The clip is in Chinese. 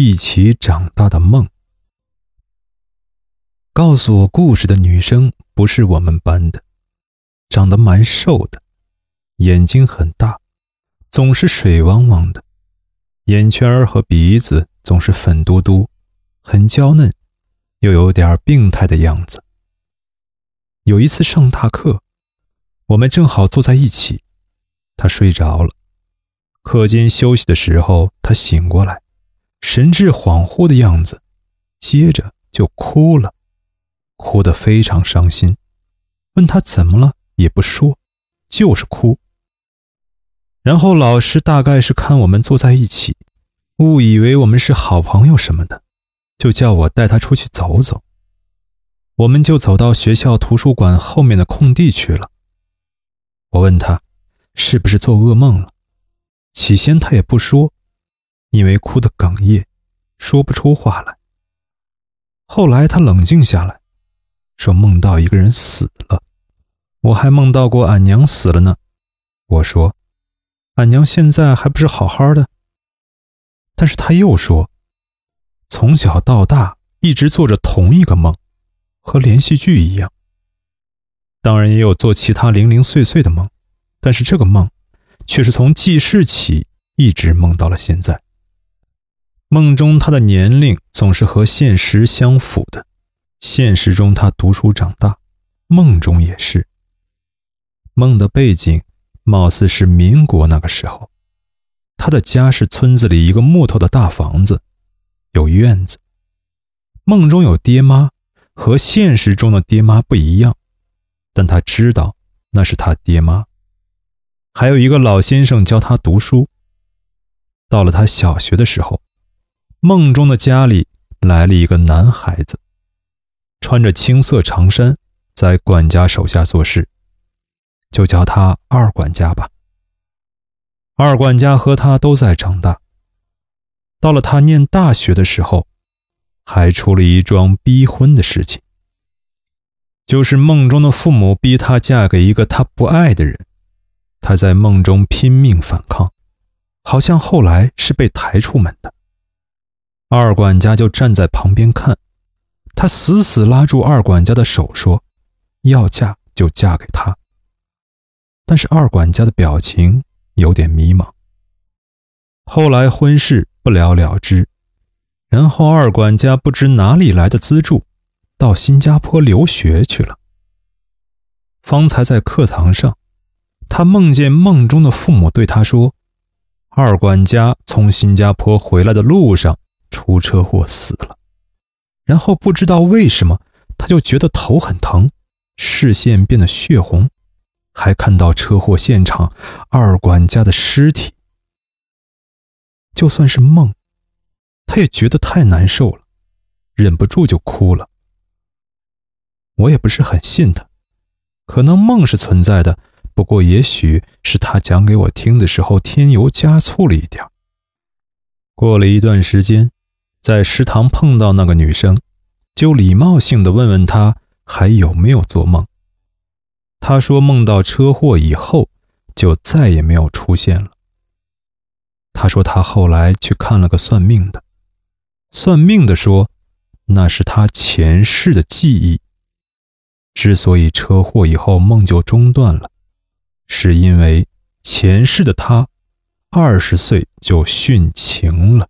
一起长大的梦。告诉我故事的女生不是我们班的，长得蛮瘦的，眼睛很大，总是水汪汪的，眼圈和鼻子总是粉嘟嘟，很娇嫩，又有点病态的样子。有一次上大课，我们正好坐在一起，她睡着了。课间休息的时候，她醒过来，神志恍惚的样子，接着就哭了。哭得非常伤心，问他怎么了也不说，就是哭。然后老师大概是看我们坐在一起，误以为我们是好朋友什么的，就叫我带他出去走走。我们就走到学校图书馆后面的空地去了。我问他，是不是做噩梦了？起先他也不说，因为哭得哽咽，说不出话来。后来他冷静下来。说梦到一个人死了，我还梦到过俺娘死了呢。我说，俺娘现在还不是好好的。但是他又说，从小到大一直做着同一个梦，和连续剧一样。当然也有做其他零零碎碎的梦，但是这个梦，却是从记事起一直梦到了现在。梦中他的年龄总是和现实相符的。现实中他读书长大，梦中也是。梦的背景貌似是民国那个时候，他的家是村子里一个木头的大房子，有院子。梦中有爹妈，和现实中的爹妈不一样，但他知道那是他爹妈。还有一个老先生教他读书。到了他小学的时候，梦中的家里来了一个男孩子。穿着青色长衫，在管家手下做事，就叫他二管家吧。二管家和他都在长大。到了他念大学的时候，还出了一桩逼婚的事情，就是梦中的父母逼他嫁给一个他不爱的人，他在梦中拼命反抗，好像后来是被抬出门的。二管家就站在旁边看。他死死拉住二管家的手，说：“要嫁就嫁给他。”但是二管家的表情有点迷茫。后来婚事不了了之，然后二管家不知哪里来的资助，到新加坡留学去了。方才在课堂上，他梦见梦中的父母对他说：“二管家从新加坡回来的路上出车祸死了。”然后不知道为什么，他就觉得头很疼，视线变得血红，还看到车祸现场二管家的尸体。就算是梦，他也觉得太难受了，忍不住就哭了。我也不是很信他，可能梦是存在的，不过也许是他讲给我听的时候添油加醋了一点。过了一段时间。在食堂碰到那个女生，就礼貌性的问问她还有没有做梦。她说梦到车祸以后就再也没有出现了。她说她后来去看了个算命的，算命的说那是她前世的记忆。之所以车祸以后梦就中断了，是因为前世的她二十岁就殉情了。